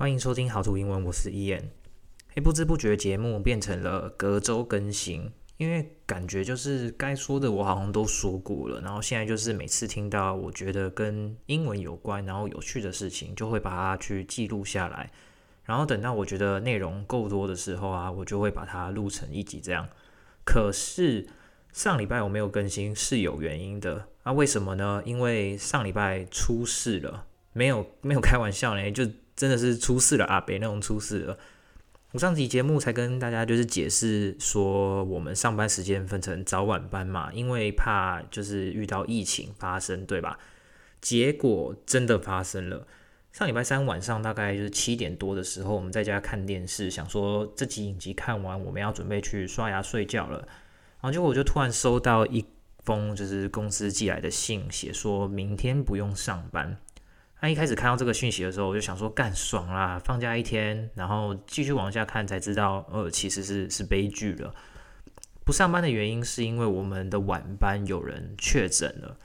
欢迎收听好图英文，我是伊恩。不知不觉节目变成了隔周更新，因为感觉就是该说的我好像都说过了，然后现在就是每次听到我觉得跟英文有关，然后有趣的事情，就会把它去记录下来，然后等到我觉得内容够多的时候啊，我就会把它录成一集这样。可是上礼拜我没有更新是有原因的，那为什么呢？因为上礼拜出事了，没有没有开玩笑呢，就。真的是出事了啊！别那种出事了。我上集节目才跟大家就是解释说，我们上班时间分成早晚班嘛，因为怕就是遇到疫情发生，对吧？结果真的发生了。上礼拜三晚上大概就是七点多的时候，我们在家看电视，想说这集影集看完，我们要准备去刷牙睡觉了。然后结果我就突然收到一封就是公司寄来的信，写说明天不用上班。那一开始看到这个讯息的时候，我就想说干爽啦，放假一天，然后继续往下看才知道，呃，其实是是悲剧了。不上班的原因是因为我们的晚班有人确诊了，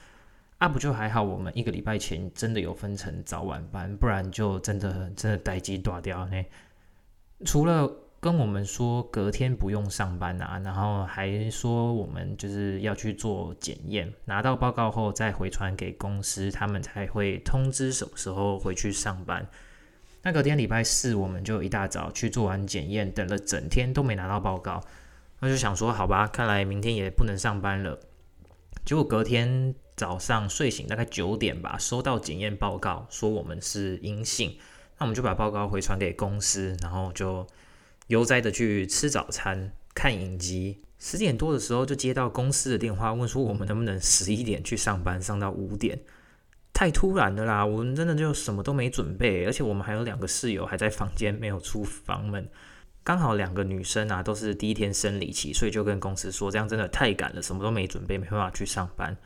啊不就还好，我们一个礼拜前真的有分成早晚班，不然就真的真的待机断掉呢。除了。跟我们说隔天不用上班啊，然后还说我们就是要去做检验，拿到报告后再回传给公司，他们才会通知什么时候回去上班。那隔天礼拜四，我们就一大早去做完检验，等了整天都没拿到报告，那就想说好吧，看来明天也不能上班了。结果隔天早上睡醒大概九点吧，收到检验报告，说我们是阴性，那我们就把报告回传给公司，然后就。悠哉的去吃早餐、看影集，十点多的时候就接到公司的电话，问说我们能不能十一点去上班，上到五点。太突然了啦，我们真的就什么都没准备，而且我们还有两个室友还在房间没有出房门，刚好两个女生啊都是第一天生理期，所以就跟公司说这样真的太赶了，什么都没准备，没办法去上班。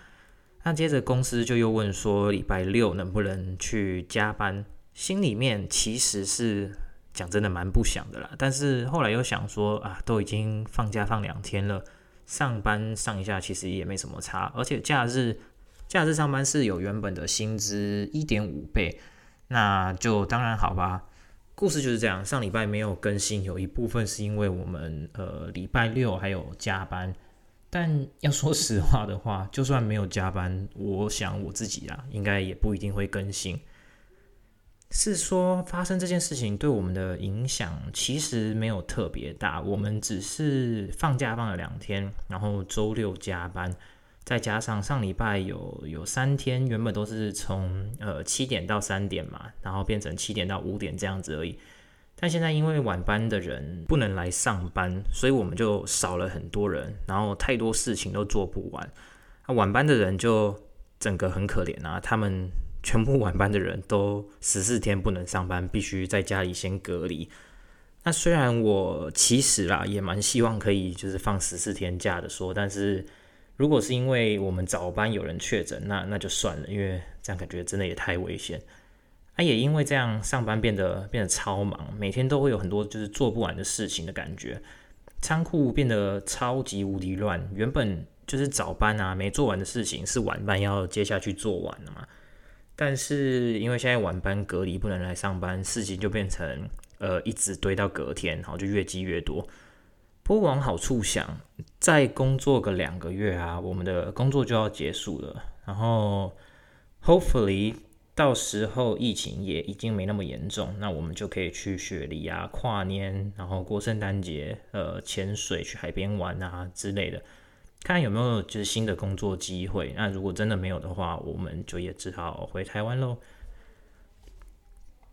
那接着公司就又问说礼拜六能不能去加班，心里面其实是。讲真的蛮不想的啦，但是后来又想说啊，都已经放假放两天了，上班上一下其实也没什么差，而且假日假日上班是有原本的薪资一点五倍，那就当然好吧。故事就是这样，上礼拜没有更新，有一部分是因为我们呃礼拜六还有加班，但要说实话的话，就算没有加班，我想我自己啊，应该也不一定会更新。是说发生这件事情对我们的影响其实没有特别大，我们只是放假放了两天，然后周六加班，再加上上礼拜有有三天原本都是从呃七点到三点嘛，然后变成七点到五点这样子而已。但现在因为晚班的人不能来上班，所以我们就少了很多人，然后太多事情都做不完。那晚班的人就整个很可怜啊，他们。全部晚班的人都十四天不能上班，必须在家里先隔离。那虽然我其实啦也蛮希望可以就是放十四天假的说，但是如果是因为我们早班有人确诊，那那就算了，因为这样感觉真的也太危险。啊，也因为这样上班变得变得超忙，每天都会有很多就是做不完的事情的感觉。仓库变得超级无敌乱，原本就是早班啊没做完的事情，是晚班要接下去做完的嘛。但是因为现在晚班隔离不能来上班，事情就变成呃一直堆到隔天，然后就越积越多。不过往好处想，再工作个两个月啊，我们的工作就要结束了。然后 hopefully 到时候疫情也已经没那么严重，那我们就可以去雪梨啊跨年，然后过圣诞节，呃潜水去海边玩啊之类的。看有没有就是新的工作机会。那如果真的没有的话，我们就也只好回台湾喽。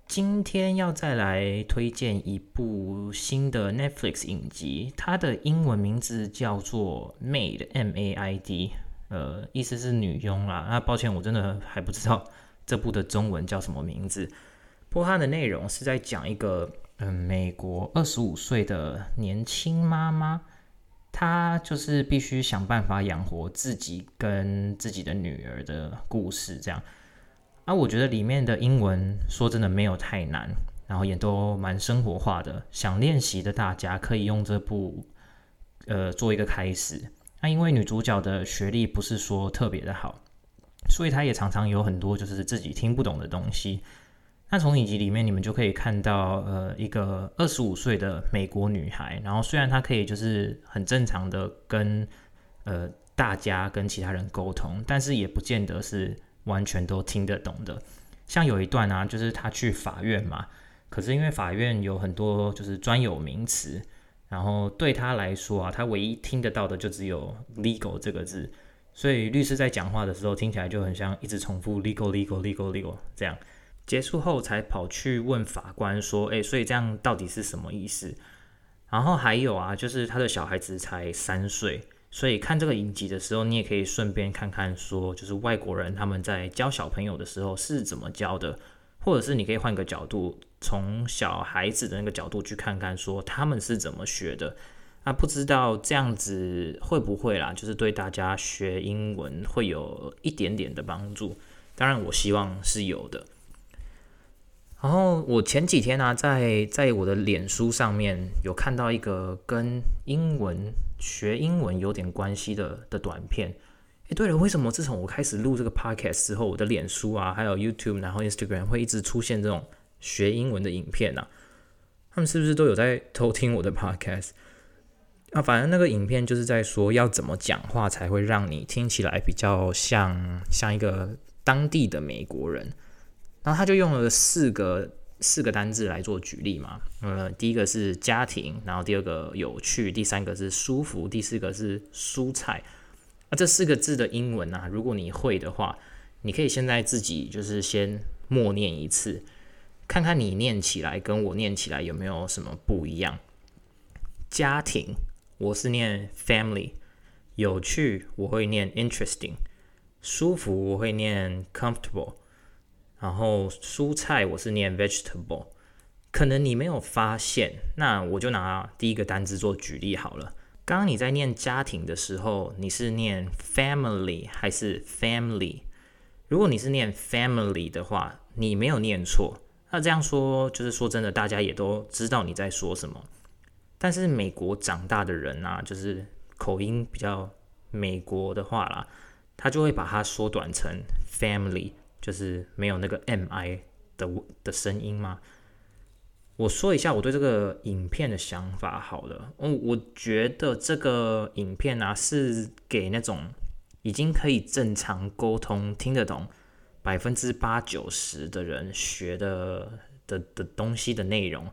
今天要再来推荐一部新的 Netflix 影集，它的英文名字叫做 Maid，M-A-I-D，呃，意思是女佣啦。那抱歉，我真的还不知道这部的中文叫什么名字。不过它的内容是在讲一个嗯、美国二十五岁的年轻妈妈。他就是必须想办法养活自己跟自己的女儿的故事，这样。啊，我觉得里面的英文说真的没有太难，然后也都蛮生活化的。想练习的大家可以用这部呃做一个开始。那因为女主角的学历不是说特别的好，所以她也常常有很多就是自己听不懂的东西。那从影集里面，你们就可以看到，呃，一个二十五岁的美国女孩，然后虽然她可以就是很正常的跟呃大家跟其他人沟通，但是也不见得是完全都听得懂的。像有一段啊，就是她去法院嘛，可是因为法院有很多就是专有名词，然后对她来说啊，她唯一听得到的就只有 legal 这个字，所以律师在讲话的时候听起来就很像一直重复 legal legal legal legal 这样。结束后才跑去问法官说：“诶，所以这样到底是什么意思？”然后还有啊，就是他的小孩子才三岁，所以看这个影集的时候，你也可以顺便看看说，就是外国人他们在教小朋友的时候是怎么教的，或者是你可以换个角度，从小孩子的那个角度去看看说他们是怎么学的。那不知道这样子会不会啦，就是对大家学英文会有一点点的帮助。当然，我希望是有的。然后我前几天呢、啊，在在我的脸书上面有看到一个跟英文学英文有点关系的的短片。诶，对了，为什么自从我开始录这个 podcast 之后，我的脸书啊，还有 YouTube，然后 Instagram 会一直出现这种学英文的影片呢、啊？他们是不是都有在偷听我的 podcast？啊，反正那个影片就是在说要怎么讲话才会让你听起来比较像像一个当地的美国人。然后他就用了四个四个单字来做举例嘛，呃，第一个是家庭，然后第二个有趣，第三个是舒服，第四个是蔬菜。那这四个字的英文啊，如果你会的话，你可以现在自己就是先默念一次，看看你念起来跟我念起来有没有什么不一样。家庭，我是念 family；有趣，我会念 interesting；舒服，我会念 comfortable。然后蔬菜我是念 vegetable，可能你没有发现，那我就拿第一个单字做举例好了。刚刚你在念家庭的时候，你是念 family 还是 family？如果你是念 family 的话，你没有念错。那这样说就是说真的，大家也都知道你在说什么。但是美国长大的人啊，就是口音比较美国的话啦，他就会把它缩短成 family。就是没有那个 M I 的的声音吗？我说一下我对这个影片的想法好了。嗯，我觉得这个影片啊是给那种已经可以正常沟通、听得懂百分之八九十的人学的的的东西的内容。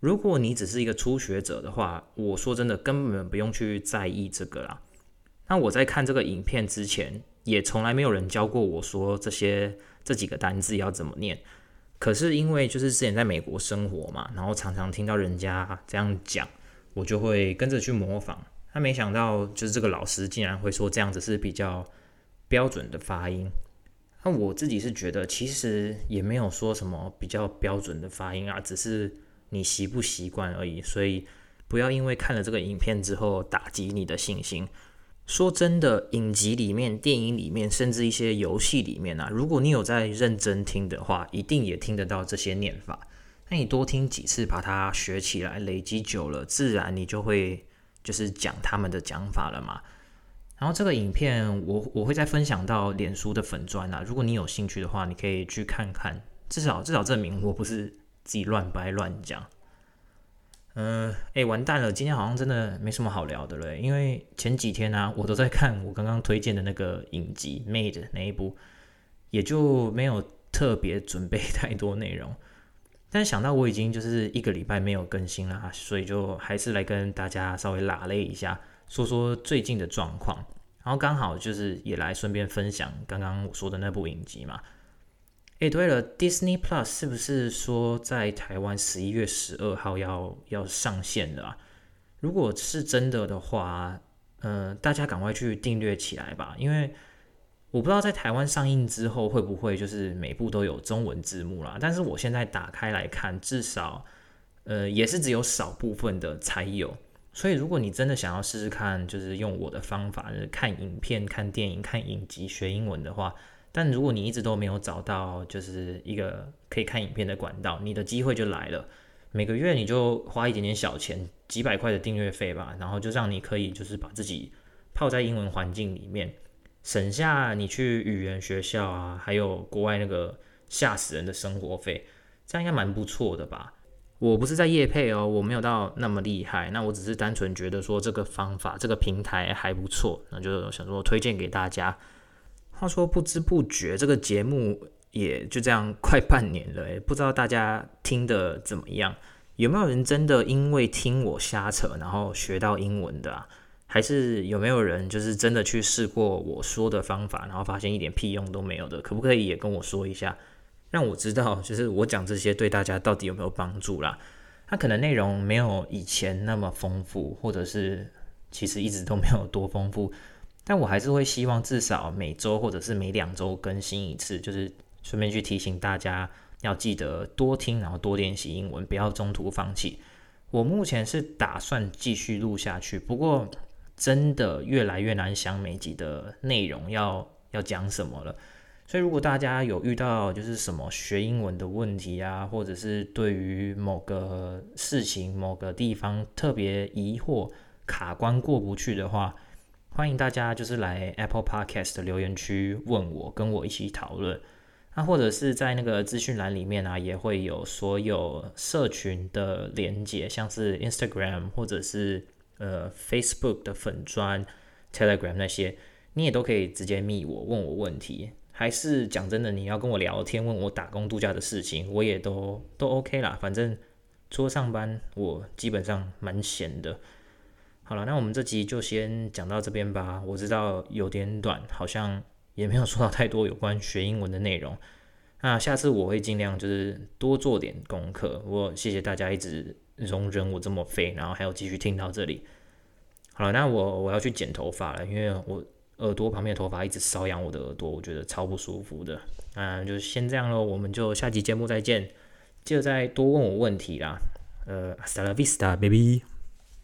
如果你只是一个初学者的话，我说真的根本不用去在意这个啦。那我在看这个影片之前，也从来没有人教过我说这些这几个单字要怎么念。可是因为就是之前在美国生活嘛，然后常常听到人家这样讲，我就会跟着去模仿。那没想到就是这个老师竟然会说这样子是比较标准的发音。那我自己是觉得其实也没有说什么比较标准的发音啊，只是你习不习惯而已。所以不要因为看了这个影片之后打击你的信心。说真的，影集里面、电影里面，甚至一些游戏里面啊，如果你有在认真听的话，一定也听得到这些念法。那你多听几次，把它学起来，累积久了，自然你就会就是讲他们的讲法了嘛。然后这个影片我我会再分享到脸书的粉砖啊，如果你有兴趣的话，你可以去看看，至少至少证明我不是自己乱掰乱讲。嗯，哎，完蛋了！今天好像真的没什么好聊的了，因为前几天呢、啊，我都在看我刚刚推荐的那个影集《Made》那一部，也就没有特别准备 太多内容。但想到我已经就是一个礼拜没有更新了，所以就还是来跟大家稍微拉了一下，说说最近的状况。然后刚好就是也来顺便分享刚刚我说的那部影集嘛。诶，对了，Disney Plus 是不是说在台湾十一月十二号要要上线的啊？如果是真的的话，呃，大家赶快去订阅起来吧，因为我不知道在台湾上映之后会不会就是每部都有中文字幕啦。但是我现在打开来看，至少呃也是只有少部分的才有。所以如果你真的想要试试看，就是用我的方法，是看影片、看电影、看影集学英文的话。但如果你一直都没有找到就是一个可以看影片的管道，你的机会就来了。每个月你就花一点点小钱，几百块的订阅费吧，然后就让你可以就是把自己泡在英文环境里面，省下你去语言学校啊，还有国外那个吓死人的生活费。这样应该蛮不错的吧？我不是在业配哦，我没有到那么厉害，那我只是单纯觉得说这个方法、这个平台还不错，那就想说推荐给大家。话说不知不觉这个节目也就这样快半年了，诶，不知道大家听得怎么样？有没有人真的因为听我瞎扯，然后学到英文的？还是有没有人就是真的去试过我说的方法，然后发现一点屁用都没有的？可不可以也跟我说一下，让我知道就是我讲这些对大家到底有没有帮助啦？它可能内容没有以前那么丰富，或者是其实一直都没有多丰富，但我还是会希望至少每周或者是每两周更新一次，就是顺便去提醒大家。要记得多听，然后多练习英文，不要中途放弃。我目前是打算继续录下去，不过真的越来越难想每集的内容要要讲什么了。所以如果大家有遇到就是什么学英文的问题啊，或者是对于某个事情、某个地方特别疑惑、卡关过不去的话，欢迎大家就是来 Apple Podcast 的留言区问我，跟我一起讨论。那、或者是在那个资讯栏里面啊，也会有所有社群的连结，像是 Instagram 或者是呃 Facebook 的粉专、Telegram 那些，你也都可以直接密我问我问题。还是讲真的，你要跟我聊天，问我打工度假的事情，我也都都 OK 啦。反正除了上班，我基本上蛮闲的。好了，那我们这集就先讲到这边吧。我知道有点短，好像。也没有说到太多有关学英文的内容，那下次我会尽量就是多做点功课。我谢谢大家一直容忍我这么废，然后还要继续听到这里。好了，那我我要去剪头发了，因为我耳朵旁边的头发一直瘙痒我的耳朵，我觉得超不舒服的。嗯，就先这样喽，我们就下集节目再见，记得再多问我问题啦。呃，Hasta la vista, baby。